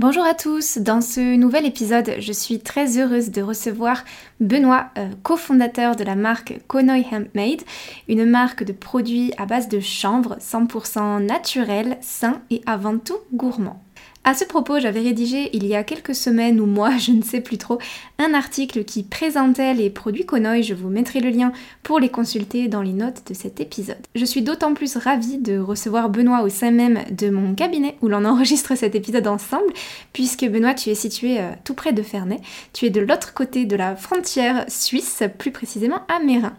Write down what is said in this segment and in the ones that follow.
Bonjour à tous, dans ce nouvel épisode, je suis très heureuse de recevoir Benoît, euh, cofondateur de la marque Konoy Handmade, une marque de produits à base de chanvre 100% naturel, sain et avant tout gourmand. À ce propos, j'avais rédigé il y a quelques semaines ou mois, je ne sais plus trop, un article qui présentait les produits Konoy. Je vous mettrai le lien pour les consulter dans les notes de cet épisode. Je suis d'autant plus ravie de recevoir Benoît au sein même de mon cabinet où l'on enregistre cet épisode ensemble, puisque Benoît, tu es situé euh, tout près de Ferney. Tu es de l'autre côté de la frontière suisse, plus précisément à Mérin.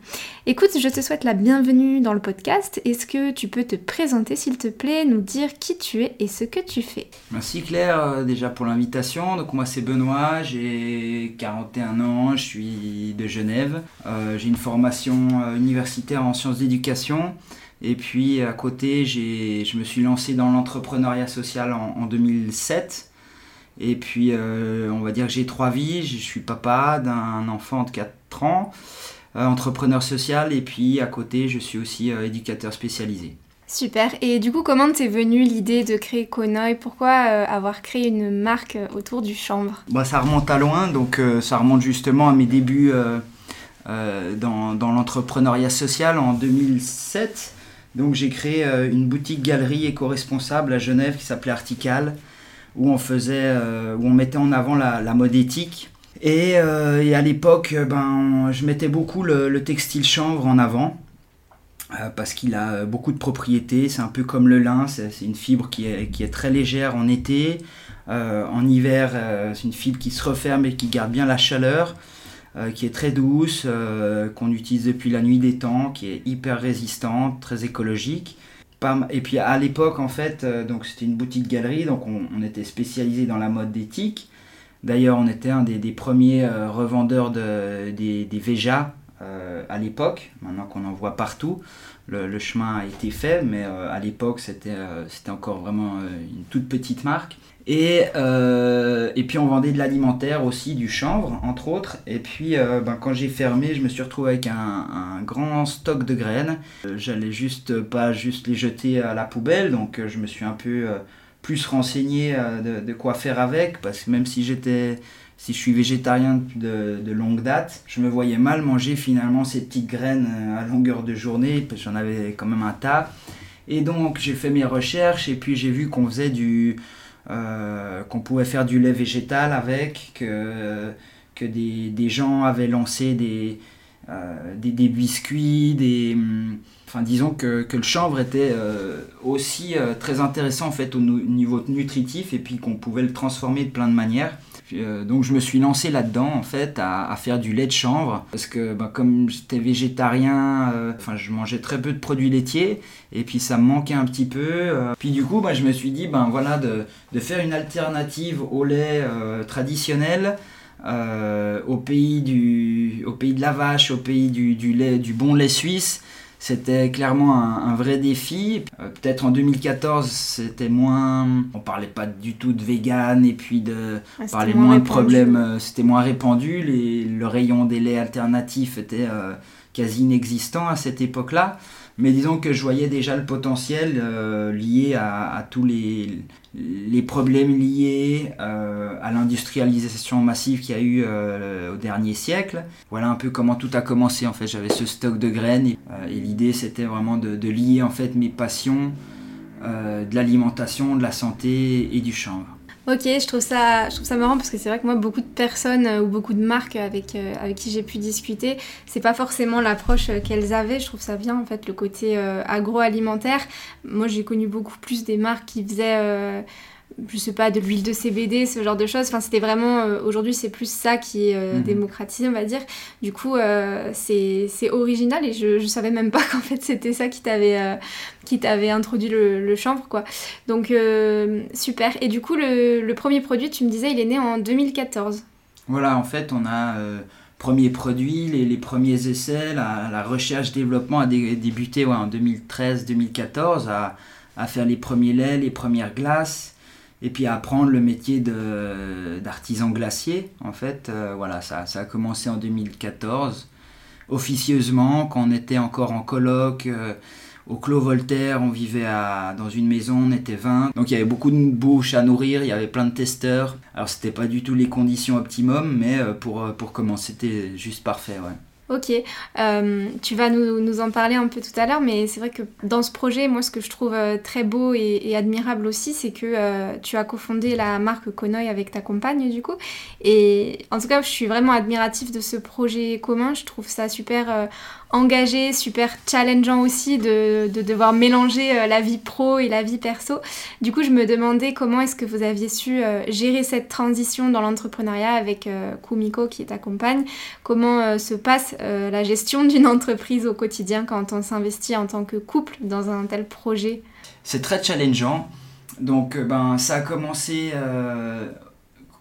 Écoute, je te souhaite la bienvenue dans le podcast. Est-ce que tu peux te présenter, s'il te plaît, nous dire qui tu es et ce que tu fais? Merci Merci Claire euh, déjà pour l'invitation. Donc moi c'est Benoît, j'ai 41 ans, je suis de Genève. Euh, j'ai une formation euh, universitaire en sciences d'éducation. Et puis à côté, je me suis lancé dans l'entrepreneuriat social en, 2007. Et puis on va dire que j'ai trois vies. Je suis papa d'un enfant de 4 ans, entrepreneur social. Et puis à côté, je suis aussi éducateur spécialisé. Super. Et du coup, comment t'es venue l'idée de créer Konoy? Pourquoi euh, avoir créé une marque euh, autour du chanvre? Bah, Ça remonte à loin, donc euh, ça remonte justement à mes débuts dans, l'entrepreneuriat social en 2007. Donc j'ai créé une boutique galerie éco-responsable à Genève qui s'appelait Artical, où on faisait, où on mettait en avant la, mode éthique. Et, à l'époque, ben, je mettais beaucoup le textile chanvre en avant. Euh, parce qu'il a beaucoup de propriétés. C'est un peu comme le lin, c'est une fibre qui est, très légère en été. Euh, en hiver, euh, c'est une fibre qui se referme et qui garde bien la chaleur, qui est très douce, qu'on utilise depuis la nuit des temps, qui est hyper résistante, très écologique. Et puis à l'époque, en fait, c'était une boutique galerie, donc on, était spécialisé dans la mode d'éthique. D'ailleurs, on était un des, premiers revendeurs de, des, des Veja, euh, à l'époque, maintenant qu'on en voit partout. Le, chemin a été fait, mais euh, à l'époque, c'était euh, encore vraiment une toute petite marque. Et, puis on vendait de l'alimentaire aussi, du chanvre, entre autres. Et puis ben, quand j'ai fermé, je me suis retrouvé avec un, un grand stock de graines. J'allais juste pas juste les jeter à la poubelle, donc je me suis un peu plus renseigné de, de, quoi faire avec, parce que même si j'étais si je suis végétarien de, de, longue date, je me voyais mal manger finalement ces petites graines euh, à longueur de journée, parce que j'en avais quand même un tas. Et donc j'ai fait mes recherches et puis j'ai vu qu'on faisait du, euh, qu'on pouvait faire du lait végétal avec, que, que des, des gens avaient lancé des, euh, des, biscuits, des, hum, enfin disons que, que le chanvre était aussi très intéressant en fait au niveau nutritif et puis qu'on pouvait le transformer de plein de manières. Euh, donc je me suis lancé là-dedans en fait à, faire du lait de chanvre parce que bah, comme j'étais végétarien, euh, je mangeais très peu de produits laitiers et puis ça me manquait un petit peu. Euh. Puis du coup bah, je me suis dit ben voilà de, faire une alternative au lait traditionnel. au pays du au pays de la vache, au pays du bon lait suisse c'était clairement un, vrai défi. Euh, peut-être en 2014, c'était moins. On parlait pas du tout de vegan et puis de. on parlait moins, de problèmes. Euh, c'était moins répandu. Les, le rayon des laits alternatifs était euh, quasi inexistant à cette époque-là. Mais disons que je voyais déjà le potentiel euh, lié à, tous les, problèmes liés euh, à l'industrialisation massive qu'il y a eu euh, au dernier siècle. Voilà un peu comment tout a commencé en fait. J'avais ce stock de graines et, l'idée c'était vraiment de, de, lier en fait mes passions de l'alimentation, de la santé et du chanvre. Ok, je trouve ça, je trouve ça marrant parce que c'est vrai que moi, beaucoup de personnes euh, ou beaucoup de marques avec, euh, avec qui j'ai pu discuter, c'est pas forcément l'approche euh, qu'elles avaient. Je trouve ça bien en fait le côté agroalimentaire. Moi, j'ai connu beaucoup plus des marques qui faisaient je sais pas, de l'huile de CBD, ce genre de choses. Enfin, c'était vraiment, euh, aujourd'hui, c'est plus ça qui est euh, mhm. démocratisé, on va dire. Du coup, euh, c'est original et je, je savais même pas qu'en fait, c'était ça qui t'avait qui t'avait introduit le, chanvre, quoi. Donc, super. Et du coup, le, le, premier produit, tu me disais, il est né en 2014. Voilà, en fait, on a premier produit, les, les, premiers essais, la, la recherche-développement a débuté ouais, en 2013-2014 à, à, faire les premiers laits, les premières glaces et puis apprendre le métier d'artisan glacier. En fait, euh, voilà, ça, ça, a commencé en 2014, officieusement, quand on était encore en colloque. Euh, au Clos Voltaire, on vivait à, dans une maison, on était 20. Donc il y avait beaucoup de bouches à nourrir, il y avait plein de testeurs. Alors c'était pas du tout les conditions optimum, mais euh, pour, pour commencer, c'était juste parfait. Ouais. Ok, euh, tu vas nous, en parler un peu tout à l'heure, mais c'est vrai que dans ce projet, moi, ce que je trouve euh, très beau et, admirable aussi, c'est que euh, tu as cofondé la marque Konoy avec ta compagne, du coup. Et en tout cas, je suis vraiment admiratif de ce projet commun. Je trouve ça super engagé, super challengeant aussi de, devoir mélanger la vie pro et la vie perso. Du coup, je me demandais comment est-ce que vous aviez su gérer cette transition dans l'entrepreneuriat avec Kumiko qui est compagne. Comment se passe la gestion d'une entreprise au quotidien quand on s'investit en tant que couple dans un tel projet C'est très challengeant. Donc, ben, ça a commencé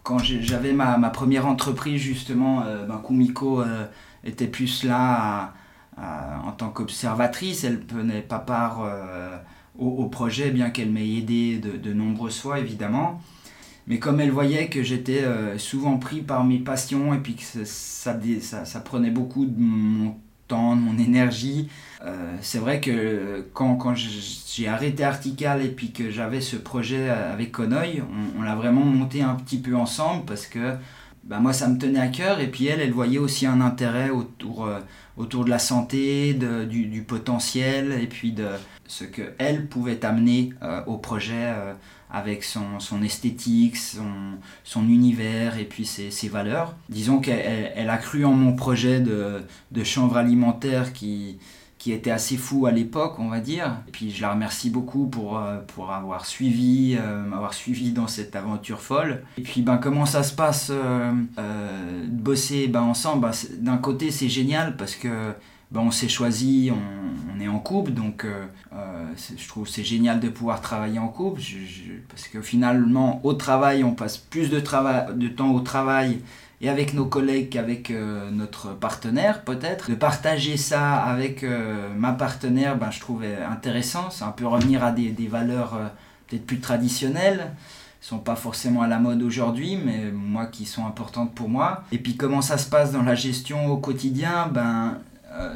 quand j'avais ma, ma, première entreprise, justement. Ben, Kumiko était plus là euh, en tant qu'observatrice, elle ne prenait pas part euh, au, projet, bien qu'elle m'ait aidé de, nombreuses fois, évidemment. Mais comme elle voyait que j'étais euh, souvent pris par mes passions et puis que ça, ça, prenait beaucoup de mon temps, de mon énergie, c'est vrai que quand, quand j'ai arrêté Artical et puis que j'avais ce projet avec Conoy, on, l'a vraiment monté un petit peu ensemble parce que bah, moi ça me tenait à cœur et puis elle, elle voyait aussi un intérêt autour autour de la santé, du, potentiel et puis de ce qu'elle pouvait amener euh, au projet euh, avec son, esthétique, son, univers et puis ses, valeurs. Disons qu'elle a cru en mon projet de, de chanvre alimentaire qui, qui était assez fou à l'époque, on va dire. Et puis je la remercie beaucoup pour, euh, pour avoir suivi, euh, m'avoir suivi dans cette aventure folle. Et puis ben, comment ça se passe euh, de bosser ben, ensemble? Ben, D'un côté c'est génial parce que ben, on s'est choisi, on, on, est en couple, donc je trouve c'est génial de pouvoir travailler en couple, parce que finalement au travail on passe plus de, de temps au travail et avec nos collègues qu'avec euh, notre partenaire peut-être. De partager ça avec euh, ma partenaire, ben, je trouvais intéressant. C'est un peu revenir à des, des valeurs euh, peut-être plus traditionnelles sont pas forcément à la mode aujourd'hui, mais moi qui sont importantes pour moi. Et puis comment ça se passe dans la gestion au quotidien? Ben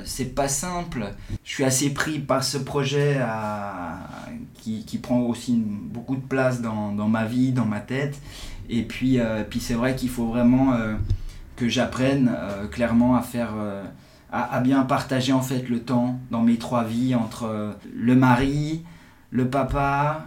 c'est pas simple. Je suis assez pris par ce projet à... qui, qui, prend aussi beaucoup de place dans, dans ma vie, dans ma tête. Et puis, euh, puis c'est vrai qu'il faut vraiment euh, que j'apprenne euh, clairement à faire, à, bien partager en fait le temps dans mes trois vies entre le mari, le papa,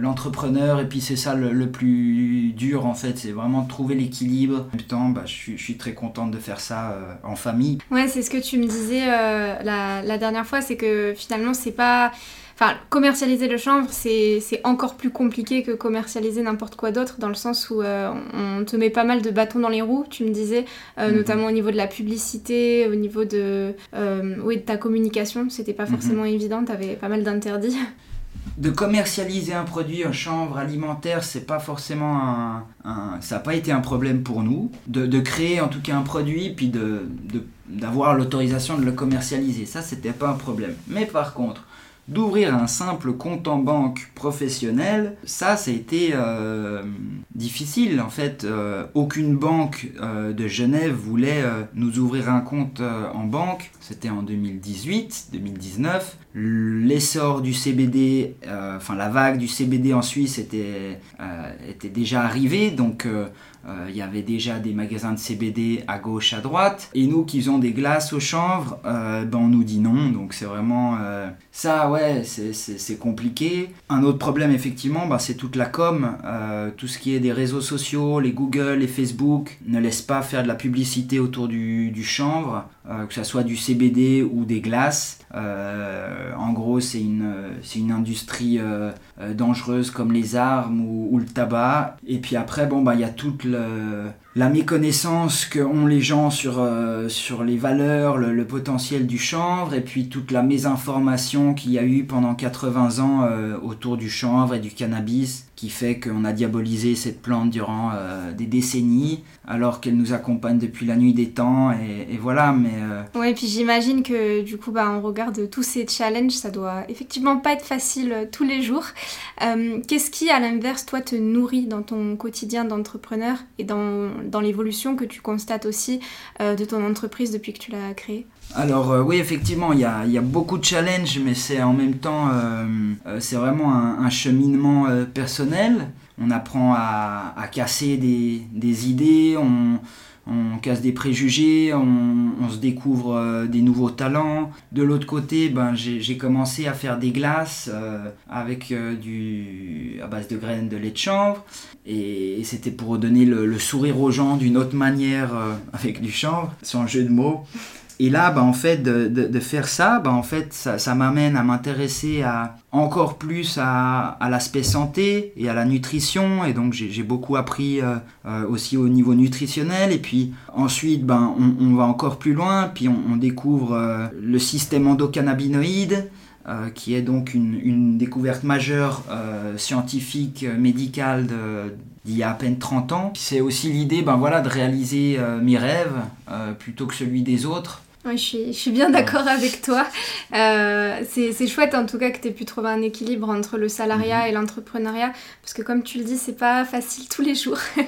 l'entrepreneur, et puis c'est ça le, plus dur en fait, c'est vraiment de trouver l'équilibre. En même temps, bah, je, suis, je, suis, très contente de faire ça en famille. Ouais, c'est ce que tu me disais la, la, dernière fois, c'est que finalement, c'est pas Enfin, commercialiser le chanvre, c'est encore plus compliqué que commercialiser n'importe quoi d'autre, dans le sens où euh, on te met pas mal de bâtons dans les roues, tu me disais, euh, mhm. notamment au niveau de la publicité, au niveau de, euh, oui, de ta communication, c'était pas mhm. forcément évident, tu avais pas mal d'interdits. De commercialiser un produit, un chanvre alimentaire, c'est pas forcément un, ça n'a pas été un problème pour nous. De, de, créer en tout cas un produit, puis de, d'avoir l'autorisation de le commercialiser, ça c'était pas un problème. Mais par contre, d'ouvrir un simple compte en banque professionnel, ça, ça a été euh, difficile. En fait, euh, aucune banque euh, de Genève voulait nous ouvrir un compte en banque. C'était en 2018, 2019. L'essor du CBD, enfin la vague du CBD en Suisse était, était déjà arrivée, donc il y avait déjà des magasins de CBD à gauche, à droite. Et nous qui faisons des glaces au chanvre, euh, ben on nous dit non. Donc c'est vraiment... Euh, ça, ouais, c'est compliqué. Un autre problème, effectivement, ben, c'est toute la com. tout ce qui est des réseaux sociaux, les Google, les Facebook, ne laissent pas faire de la publicité autour du chanvre. Euh, que ce soit du CBD ou des glaces. Euh, en gros, c'est une, une industrie euh, dangereuse comme les armes ou, le tabac. Et puis après, bon, bah, il y a toute la méconnaissance qu'ont les gens sur, sur les valeurs, le, le, potentiel du chanvre, et puis toute la mésinformation qu'il y a eu pendant 80 ans autour du chanvre et du cannabis qui fait qu'on a diabolisé cette plante durant euh, des décennies, alors qu'elle nous accompagne depuis la nuit des temps, et, voilà, mais... Euh... Ouais, et puis j'imagine que du coup, bah, on regarde tous ces challenges, ça doit effectivement pas être facile euh, tous les jours. Qu'est-ce qui, à l'inverse, toi, te nourrit dans ton quotidien d'entrepreneur et dans, dans l'évolution que tu constates aussi de ton entreprise depuis que tu l'as créée? Alors oui, effectivement, il y a, beaucoup de challenges, mais c'est en même temps, c'est vraiment un, cheminement personnel on apprend à, casser des, idées, on, casse des préjugés, on, se découvre euh, des nouveaux talents. De l'autre côté, ben, j'ai commencé à faire des glaces euh, avec euh, du, à base de graines de lait de chanvre. Et, c'était pour donner le, le, sourire aux gens d'une autre manière avec du chanvre, sans jeu de mots. Et là, bah, en fait, de, faire ça, bah, en fait, ça, m'amène à m'intéresser à, encore plus à, l'aspect santé et à la nutrition. Et donc, j'ai beaucoup appris euh, euh, aussi au niveau nutritionnel. Et puis, ensuite, ben, on, va encore plus loin. Puis, on, découvre euh, le système endocannabinoïde. qui est donc une, découverte majeure scientifique, médicale d'il y a à peine 30 ans. C'est aussi l'idée ben voilà, de réaliser mes rêves plutôt que celui des autres. Oui, je suis, bien d'accord avec toi. Euh, c'est chouette en tout cas que tu aies pu trouver un équilibre entre le salariat mhm. et l'entrepreneuriat, parce que comme tu le dis, c'est pas facile tous les jours.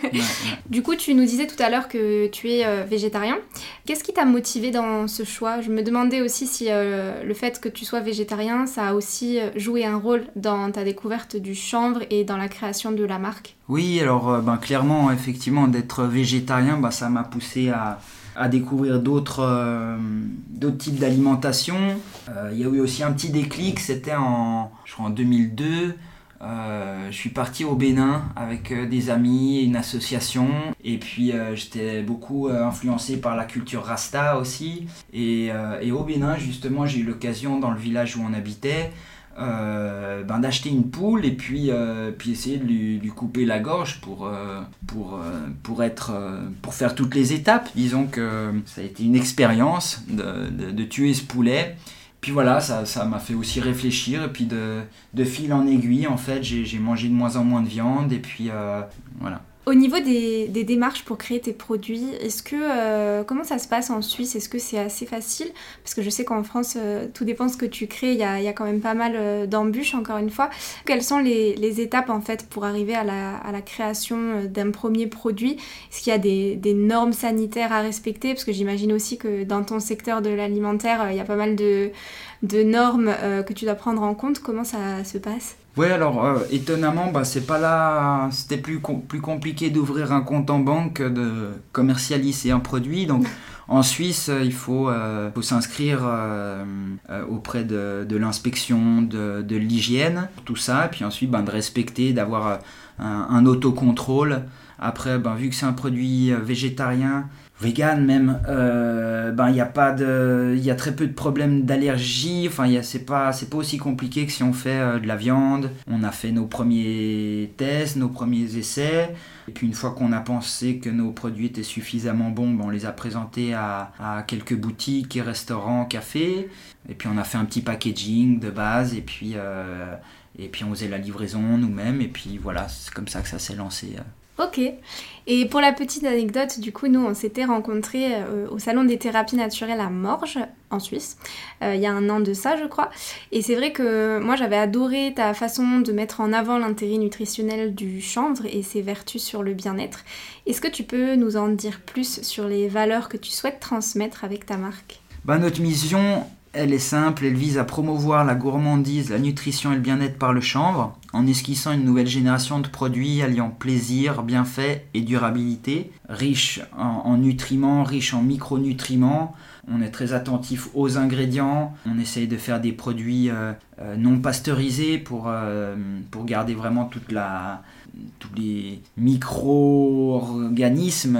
Du coup, tu nous disais tout à l'heure que tu es euh, végétarien. Qu'est-ce qui t'a motivé dans ce choix? Je me demandais aussi si euh, le fait que tu sois végétarien, ça a aussi joué un rôle dans ta découverte du chanvre et dans la création de la marque? Oui, alors ben, clairement, effectivement, d'être végétarien, ben, ça m'a poussé à à découvrir d'autres euh, types d'alimentation. Euh, il y a eu aussi un petit déclic, c'était en, en 2002. Euh, je suis parti au Bénin avec des amis, une association, et puis j'étais beaucoup influencé par la culture rasta aussi. Et, et au Bénin, justement, j'ai eu l'occasion, dans le village où on habitait, euh, ben, d'acheter une poule et puis, euh, puis essayer de lui, lui, couper la gorge pour, euh, pour, pour, être, pour faire toutes les étapes. Disons que ça a été une expérience de, de, tuer ce poulet. Puis voilà, ça m'a fait aussi réfléchir et puis de, de, fil en aiguille, en fait, j'ai mangé de moins en moins de viande et puis voilà. Au niveau des, démarches pour créer tes produits, est-ce que euh, comment ça se passe en Suisse? Est-ce que c'est assez facile? Parce que je sais qu'en France, euh, tout dépend de ce que tu crées. Il y a, quand même pas mal euh, d'embûches, encore une fois. Quelles sont les, étapes en fait pour arriver à la, création d'un premier produit? Est-ce qu'il y a des, normes sanitaires à respecter? Parce que j'imagine aussi que dans ton secteur de l'alimentaire, il y a pas mal de normes que tu dois prendre en compte. Comment ça se passe? Oui, alors euh, étonnamment, bah, c'est pas là. C'était plus, plus compliqué d'ouvrir un compte en banque que de commercialiser un produit. Donc en Suisse, il faut, euh, faut s'inscrire euh, auprès de, l'inspection de, de l'hygiène, tout ça, et puis ensuite ben, de respecter, d'avoir un, un, autocontrôle. Après, ben, vu que c'est un produit végétarien, vegan même, euh, ben il y a pas de, il y a très peu de problèmes d'allergie. Enfin, c'est pas, c'est pas aussi compliqué que si on fait euh, de la viande. On a fait nos premiers tests, nos premiers essais. Et puis une fois qu'on a pensé que nos produits étaient suffisamment bons, ben, on les a présentés à, quelques boutiques restaurants, cafés. Et puis on a fait un petit packaging de base. Et puis euh, et puis on faisait la livraison nous-mêmes. Et puis voilà, c'est comme ça que ça s'est lancé. Ok. Et pour la petite anecdote, du coup, nous, on s'était rencontrés euh, au Salon des thérapies naturelles à Morges, en Suisse, euh, il y a un an de ça, je crois. Et c'est vrai que moi, j'avais adoré ta façon de mettre en avant l'intérêt nutritionnel du chanvre et ses vertus sur le bien-être. Est-ce que tu peux nous en dire plus sur les valeurs que tu souhaites transmettre avec ta marque? Bah, Notre mission, elle est simple, elle vise à promouvoir la gourmandise, la nutrition et le bien-être par le chanvre, en esquissant une nouvelle génération de produits alliant plaisir, bienfait et durabilité, riche en, nutriments, riche en micronutriments. On est très attentif aux ingrédients, on essaye de faire des produits euh, euh, non pasteurisés euh, pour garder vraiment toute la, tous les micro-organismes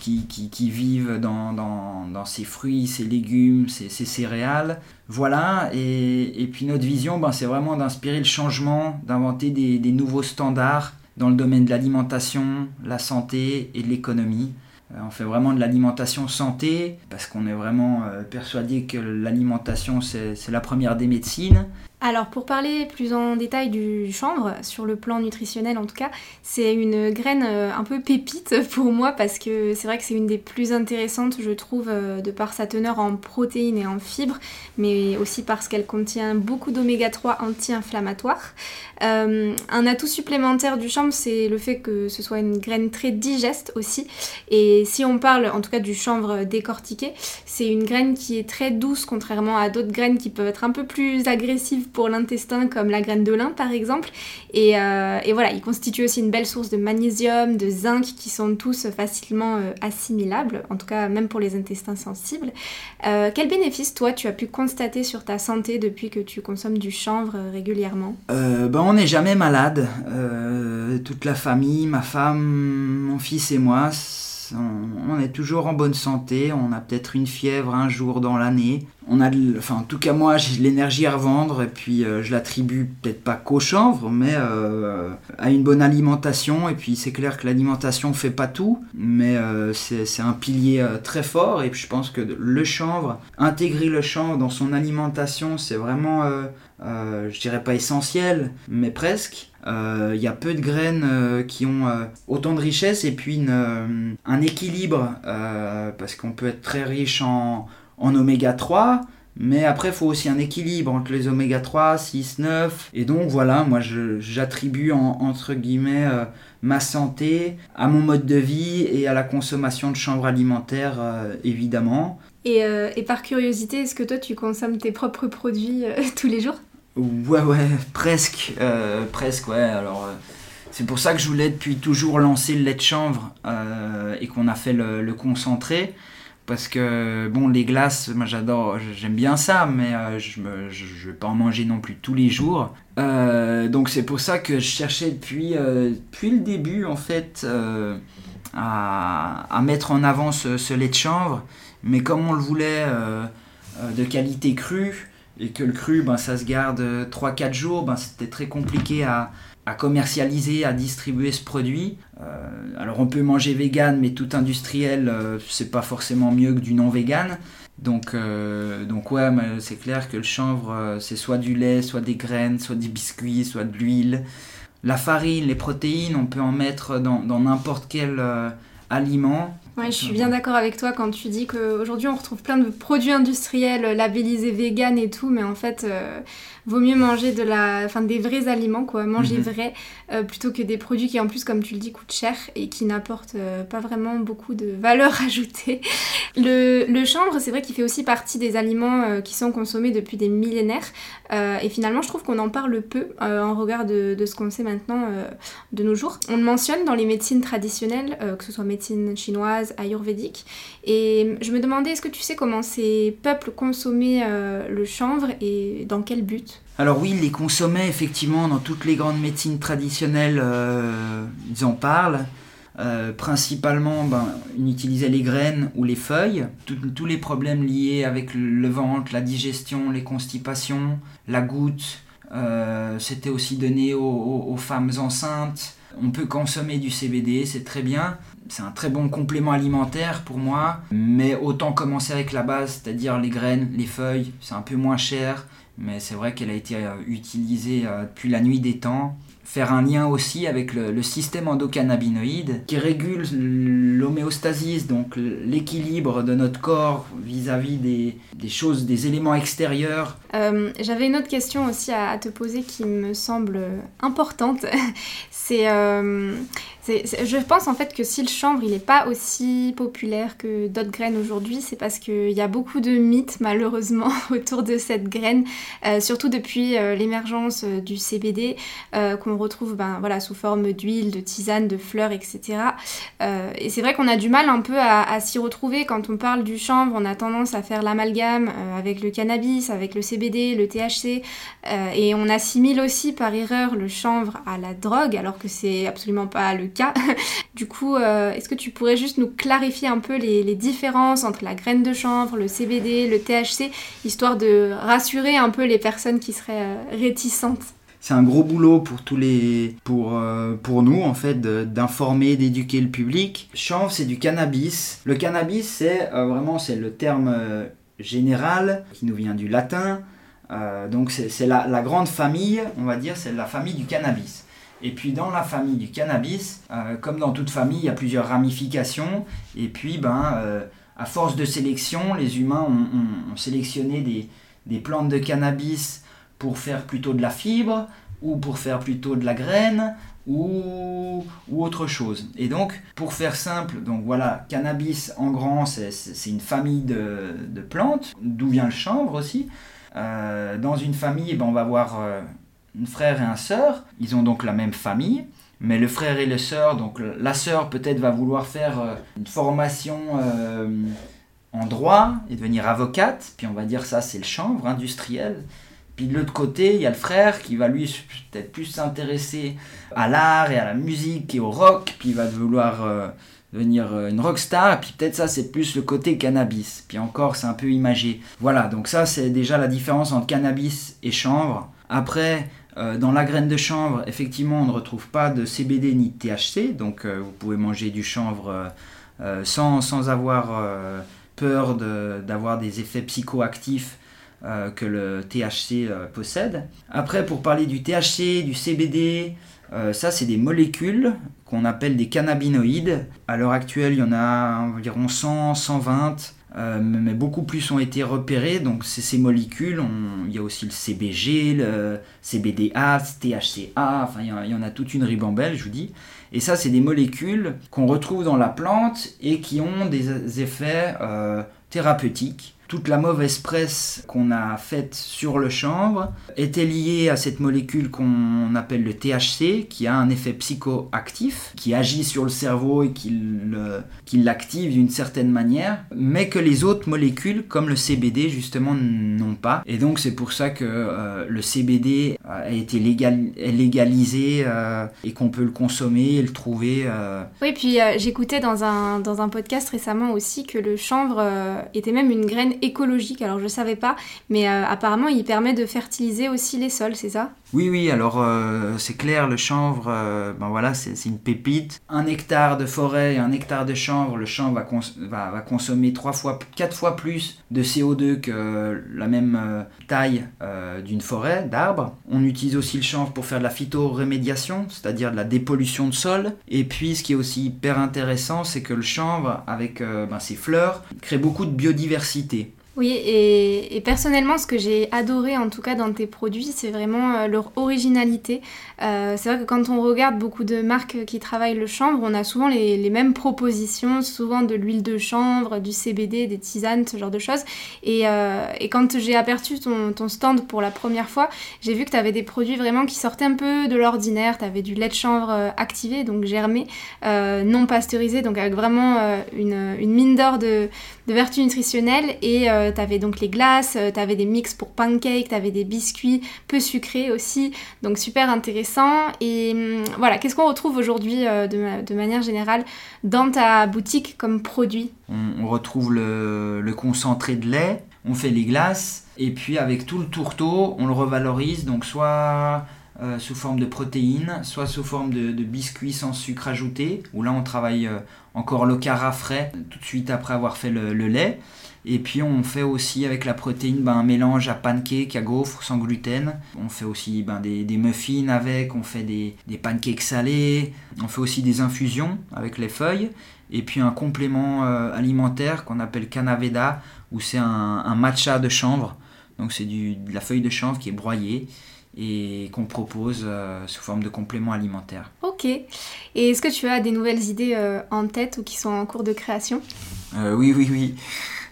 qui, vivent dans, ces fruits, ces légumes, ces, céréales. Voilà, et, puis notre vision, ben, c'est vraiment d'inspirer le changement, d'inventer des nouveaux standards dans le domaine de l'alimentation, la santé et de l'économie. Euh, on fait vraiment de l'alimentation santé parce qu'on est vraiment euh, persuadé que l'alimentation c'est la première des médecines alors pour parler plus en détail du chanvre, sur le plan nutritionnel en tout cas, c'est une graine euh, un peu pépite pour moi parce que c'est vrai que c'est une des plus intéressantes je trouve euh, de par sa teneur en protéines et en fibres, mais aussi parce qu'elle contient beaucoup d'oméga 3 anti-inflammatoires. Euh, un atout supplémentaire du chanvre c'est le fait que ce soit une graine très digeste aussi et si on parle en tout cas du chanvre décortiqué, c'est une graine qui est très douce contrairement à d'autres graines qui peuvent être un peu plus agressives pour l'intestin comme la graine de lin par exemple. Euh, et, voilà, il constitue aussi une belle source de magnésium, de zinc qui sont tous facilement euh, assimilables, en tout cas même pour les intestins sensibles. Euh, quel bénéfice toi tu as pu constater sur ta santé depuis que tu consommes du chanvre régulièrement? Ben, On n'est jamais malade. toute la famille, ma femme, mon fils et moi on, est toujours en bonne santé, on a peut-être une fièvre un jour dans l'année. On a, enfin, en tout cas moi, j'ai de l'énergie à revendre et puis euh, je l'attribue peut-être pas qu'au chanvre, mais euh, à une bonne alimentation. Et puis c'est clair que l'alimentation fait pas tout, mais euh, c'est un pilier très fort. Et puis je pense que le chanvre, intégrer le chanvre dans son alimentation, c'est vraiment, je dirais pas essentiel, mais presque. Il euh, y a peu de graines euh, qui ont euh, autant de richesse et puis un équilibre parce qu'on peut être très riche en, oméga 3 mais après il faut aussi un équilibre entre les oméga 3, 6, 9 et donc voilà moi j'attribue entre guillemets ma santé à mon mode de vie et à la consommation de chanvre alimentaire évidemment. Et, par curiosité, est-ce que toi tu consommes tes propres produits tous les jours? Ouais, ouais, presque. Euh, presque, ouais. Alors, euh, c'est pour ça que je voulais depuis toujours lancer le lait de chanvre euh, et qu'on a fait le, concentré. Parce que, bon, les glaces, moi j'adore, j'aime bien ça, mais je ne vais pas en manger non plus tous les jours. donc c'est pour ça que je cherchais depuis, depuis le début, en fait, à, à, mettre en avant ce, ce, lait de chanvre. Mais comme on le voulait de qualité crue, et que le cru, ben, ça se garde 3-4 jours, ben, c'était très compliqué à, commercialiser, à distribuer ce produit. Euh, alors on peut manger vegan, mais tout industriel, euh, c'est pas forcément mieux que du non vegan. Donc, euh, donc ouais, c'est clair que le chanvre, c'est soit du lait, soit des graines, soit des biscuits, soit de l'huile. La farine, les protéines, on peut en mettre dans n'importe quel aliment. Ouais, je suis bien d'accord avec toi quand tu dis qu'aujourd'hui on retrouve plein de produits industriels labellisés vegan et tout, mais en fait, vaut mieux manger de la, enfin, des vrais aliments, quoi, manger mhm. vrai, euh, plutôt que des produits qui en plus, comme tu le dis, coûtent cher et qui n'apportent euh, pas vraiment beaucoup de valeur ajoutée. Le, le chanvre, c'est vrai qu'il fait aussi partie des aliments euh, qui sont consommés depuis des millénaires et finalement, je trouve qu'on en parle peu en regard de, de ce qu'on sait maintenant de nos jours. On le mentionne dans les médecines traditionnelles, que ce soit médecine chinoise, ayurvédique, et je me demandais, est-ce que tu sais comment ces peuples consommaient le chanvre et dans quel but? Alors oui, les consommait effectivement dans toutes les grandes médecines traditionnelles, euh, ils en parlent. Euh, principalement, ben, on utilisait les graines ou les feuilles. tous les problèmes liés avec le ventre, la digestion, les constipations, la goutte, euh, c'était aussi donné aux, femmes enceintes. On peut consommer du CBD, c'est très bien. C'est un très bon complément alimentaire pour moi. Mais autant commencer avec la base, c'est-à-dire les graines, les feuilles, c'est un peu moins cher mais c'est vrai qu'elle a été euh, utilisée euh, depuis la nuit des temps. Faire un lien aussi avec le, système endocannabinoïde qui régule l'homéostasis, donc l'équilibre de notre corps vis-à-vis des, choses, des éléments extérieurs. Euh, j'avais une autre question aussi à, te poser qui me semble importante. C'est je pense en fait que si le chanvre il n'est pas aussi populaire que d'autres graines aujourd'hui, c'est parce qu'il y a beaucoup de mythes malheureusement autour de cette graine, euh, surtout depuis euh, l'émergence euh, du CBD qu'on retrouve ben, voilà, sous forme d'huile, de tisane, de fleurs, etc. et c'est vrai qu'on a du mal un peu à, à s'y retrouver quand on parle du chanvre, on a tendance à faire l'amalgame avec le cannabis, avec le CBD, le THC, et on assimile aussi par erreur le chanvre à la drogue, alors que c'est absolument pas le cas. du coup, euh, est-ce que tu pourrais juste nous clarifier un peu les, différences entre la graine de chanvre, le CBD, le THC, histoire de rassurer un peu les personnes qui seraient euh, réticentes? C'est un gros boulot pour tous les pour euh, pour nous en fait d'informer d'éduquer le public. Chanvre c'est du cannabis. Le cannabis c'est vraiment c'est le terme général qui nous vient du latin. Donc c'est la, la, grande famille on va dire c'est la famille du cannabis et puis dans la famille du cannabis, euh, comme dans toute famille, il y a plusieurs ramifications. Et puis, ben, euh, à force de sélection, les humains ont, sélectionné des, des, plantes de cannabis pour faire plutôt de la fibre, ou pour faire plutôt de la graine, ou, ou autre chose. Et donc, pour faire simple, donc voilà, cannabis en grand, c'est une famille de, de plantes, d'où vient le chanvre aussi. Euh, dans une famille, ben, on va voir un frère et un sœur, ils ont donc la même famille, mais le frère et la sœur, donc la sœur peut-être va vouloir faire euh, une formation euh, en droit et devenir avocate, puis on va dire ça c'est le chanvre industriel. Puis de l'autre côté, il y a le frère qui va lui peut-être plus s'intéresser à l'art et à la musique et au rock, puis il va vouloir euh, devenir une rockstar, puis peut-être ça c'est plus le côté cannabis, puis encore c'est un peu imagé. Voilà, donc ça c'est déjà la différence entre cannabis et chanvre. Après, euh, dans la graine de chanvre, effectivement, on ne retrouve pas de CBD ni de THC, donc euh, vous pouvez manger du chanvre euh, sans, sans, avoir peur d'avoir des effets psychoactifs que le THC possède. Après, pour parler du THC, du CBD, ça c'est des molécules qu'on appelle des cannabinoïdes. À l'heure actuelle, il y en a environ 100, 120. Euh, mais beaucoup plus ont été repérés. Donc, c'est ces molécules. il y a aussi le CBG, le CBDA, THCA. Enfin, il y, en a toute une ribambelle, je vous dis. Et ça, c'est des molécules qu'on retrouve dans la plante et qui ont des effets euh, thérapeutiques toute la mauvaise presse qu'on a faite sur le chanvre était liée à cette molécule qu'on appelle le THC, qui a un effet psychoactif, qui agit sur le cerveau et qui l'active d'une certaine manière, mais que les autres molécules, comme le CBD, justement, n'ont pas. Et donc c'est pour ça que euh, le CBD a été légalisé euh, et qu'on peut le consommer et le trouver. Euh. Oui, puis j'écoutais dans un, dans un podcast récemment aussi que le chanvre était même une graine écologique, alors je savais pas, mais euh, apparemment il permet de fertiliser aussi les sols, c'est ça? Oui, oui, alors euh, c'est clair, le chanvre, euh, ben voilà, c'est une pépite. Un hectare de forêt et un hectare de chanvre, le chanvre va, consommer trois fois, quatre fois plus de CO2 que la même taille d'une forêt, d'arbres. On utilise aussi le chanvre pour faire de la phytorémédiation, c'est-à-dire de la dépollution de sol. Et puis ce qui est aussi hyper intéressant, c'est que le chanvre, avec ben, ses fleurs, crée beaucoup de biodiversité. Oui, et, personnellement, ce que j'ai adoré en tout cas dans tes produits, c'est vraiment euh, leur originalité. Euh, c'est vrai que quand on regarde beaucoup de marques qui travaillent le chanvre, on a souvent les, mêmes propositions, souvent de l'huile de chanvre, du CBD, des tisanes, ce genre de choses. Et, euh, quand j'ai aperçu ton, stand pour la première fois, j'ai vu que tu avais des produits vraiment qui sortaient un peu de l'ordinaire. Tu avais du lait de chanvre activé, donc germé, non pasteurisé, donc avec vraiment une, mine d'or de, de vertus nutritionnelles et euh, tu avais donc les glaces, euh, tu avais des mix pour pancakes, tu avais des biscuits peu sucrés aussi, donc super intéressant. Et hum, voilà, qu'est-ce qu'on retrouve aujourd'hui euh, de, manière générale dans ta boutique comme produit? On, retrouve le, concentré de lait, on fait les glaces, et puis avec tout le tourteau, on le revalorise, donc soit sous forme de protéines, soit sous forme de, biscuits sans sucre ajouté, où là on travaille encore le cara frais tout de suite après avoir fait le lait. Et puis on fait aussi avec la protéine ben, un mélange à pancake, à gaufres sans gluten. On fait aussi ben, des, muffins avec, on fait des, pancakes salés, on fait aussi des infusions avec les feuilles. Et puis un complément euh, alimentaire qu'on appelle canaveda, où c'est un, matcha de chanvre. Donc c'est de la feuille de chanvre qui est broyée. Et qu'on propose sous forme de compléments alimentaires. Ok. Et est-ce que tu as des nouvelles idées en tête ou qui sont en cours de création? Oui, oui, oui.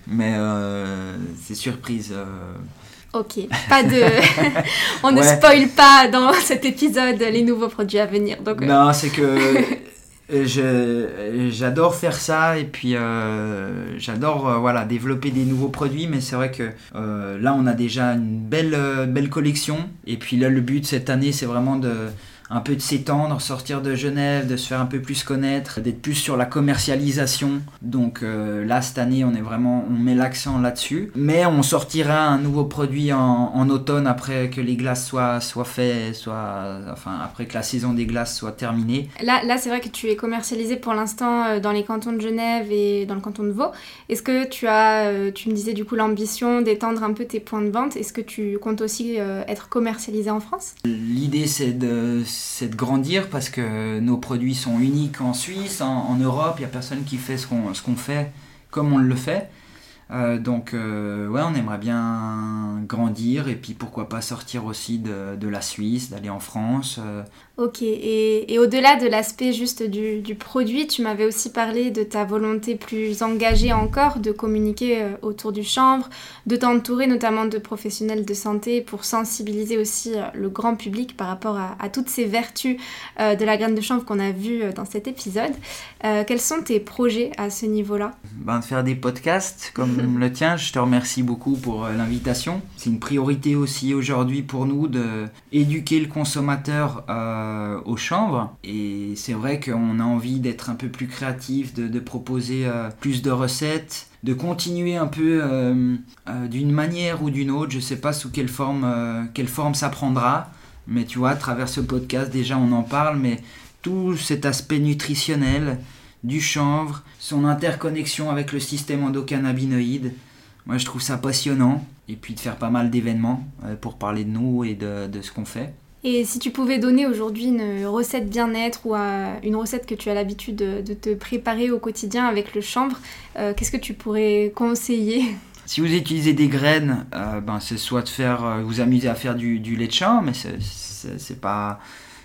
Mais c'est surprise. Ok, pas de. On ne spoil pas dans cet épisode les nouveaux produits à venir. Donc, non, c'est que j'adore faire ça et puis euh, j'adore euh, voilà développer des nouveaux produits mais c'est vrai que euh, là on a déjà une belle belle collection. Et puis là le but cette année c'est vraiment de un peu de s'étendre, sortir de Genève, de se faire un peu plus connaître, d'être plus sur la commercialisation. Donc euh, là, cette année, on est vraiment, on met l'accent là-dessus. Mais on sortira un nouveau produit en, automne après que les glaces soient, soient faites, soit, enfin après que la saison des glaces soit terminée. Là, là c'est vrai que tu es commercialisé pour l'instant euh, dans les cantons de Genève et dans le canton de Vaud. Est-ce que tu as, euh, tu me disais du coup l'ambition d'étendre un peu tes points de vente. Est-ce que tu comptes aussi être commercialisé en France? L'idée, c'est de c'est de grandir parce que nos produits sont uniques en Suisse, en, Europe, il n'y a personne qui fait ce qu'on fait comme on le fait. Euh, donc euh, ouais, on aimerait bien grandir et puis pourquoi pas sortir aussi de, de la Suisse, d'aller en France. Euh. Ok, et, et au-delà de l'aspect juste du, du, produit, tu m'avais aussi parlé de ta volonté plus engagée encore de communiquer autour du chanvre, de t'entourer notamment de professionnels de santé pour sensibiliser aussi le grand public par rapport à, à toutes ces vertus de la graine de chanvre qu'on a vues dans cet épisode. quels sont tes projets à ce niveau-là? Ben, De faire des podcasts comme Je te remercie beaucoup pour euh, l'invitation. C'est une priorité aussi aujourd'hui pour nous de éduquer le consommateur euh, au chanvre. Et c'est vrai qu'on a envie d'être un peu plus créatif, de, proposer euh, plus de recettes de continuer un peu d'une manière ou d'une autre, je sais pas sous quelle forme, quelle forme ça prendra, mais tu vois, à travers ce podcast déjà on en parle, mais tout cet aspect nutritionnel, du chanvre, son interconnexion avec le système endocannabinoïde. Moi, je trouve ça passionnant. Et puis de faire pas mal d'événements euh, pour parler de nous et de, ce qu'on fait. Et si tu pouvais donner aujourd'hui une recette bien-être ou une recette que tu as l'habitude de, te préparer au quotidien avec le chanvre, euh, qu'est-ce que tu pourrais conseiller? Si vous utilisez des graines, euh, ben c'est soit de faire, vous amuser à faire du, du lait de champ, mais c'est pas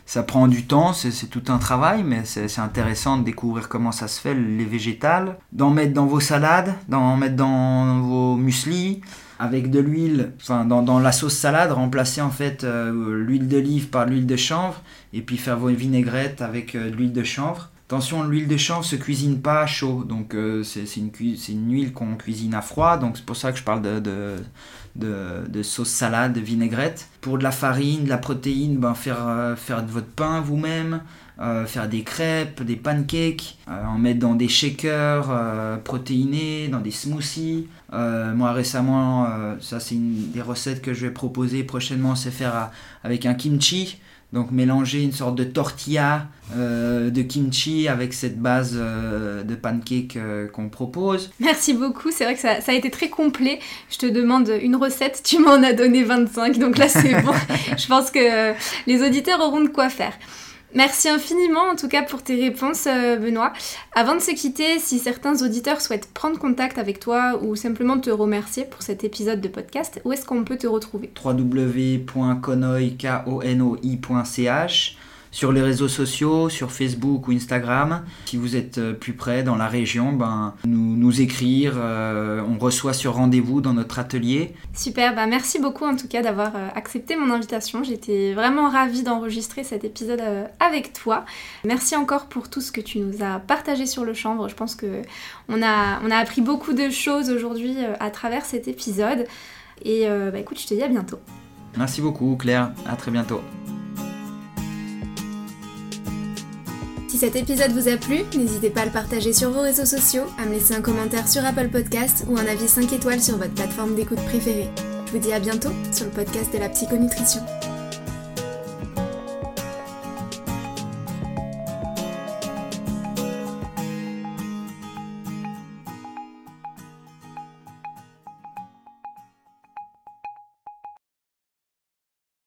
ça prend du temps, c'est tout un travail, mais c'est intéressant de découvrir comment ça se fait, les végétales. D'en mettre dans vos salades, d'en mettre dans vos muesli, avec de l'huile, enfin dans, la sauce salade, remplacer en fait euh, l'huile d'olive par l'huile de chanvre, et puis faire vos vinaigrettes avec euh, de l'huile de chanvre. Attention, l'huile de chanvre se cuisine pas à chaud, donc euh, c'est une, huile qu'on cuisine à froid, donc c'est pour ça que je parle de sauce salade, de vinaigrette. Pour de la farine, de la protéine, ben faire, euh, de votre pain vous-même, euh, faire des crêpes, des pancakes, en mettre dans des shakers protéinés, dans des smoothies. moi récemment, ça c'est une des recettes que je vais proposer prochainement, c'est faire avec un kimchi. Donc mélanger une sorte de tortilla euh, de kimchi avec cette base euh, de pancake euh, qu'on propose. Merci beaucoup, c'est vrai que ça, ça, a été très complet. Je te demande une recette, tu m'en as donné 25, donc là c'est bon. Je pense que les auditeurs auront de quoi faire. Merci infiniment en tout cas pour tes réponses euh, Benoît. Avant de se quitter, si certains auditeurs souhaitent prendre contact avec toi ou simplement te remercier pour cet épisode de podcast, où est-ce qu'on peut te retrouver? Sur les réseaux sociaux, sur Facebook ou Instagram. Si vous êtes euh, plus près dans la région, ben, nous, nous écrire, euh, on reçoit sur rendez-vous dans notre atelier. Super, ben merci beaucoup en tout cas d'avoir euh, accepté mon invitation. J'étais vraiment ravie d'enregistrer cet épisode avec toi. Merci encore pour tout ce que tu nous as partagé sur le chanvre. Je pense que on a, on a appris beaucoup de choses aujourd'hui à travers cet épisode. Et bah, écoute, je te dis à bientôt. Merci beaucoup Claire, à très bientôt. Si cet épisode vous a plu, n'hésitez pas à le partager sur vos réseaux sociaux, à me laisser un commentaire sur Apple Podcast ou un avis 5 étoiles sur votre plateforme d'écoute préférée. Je vous dis à bientôt sur le podcast de la psychonutrition.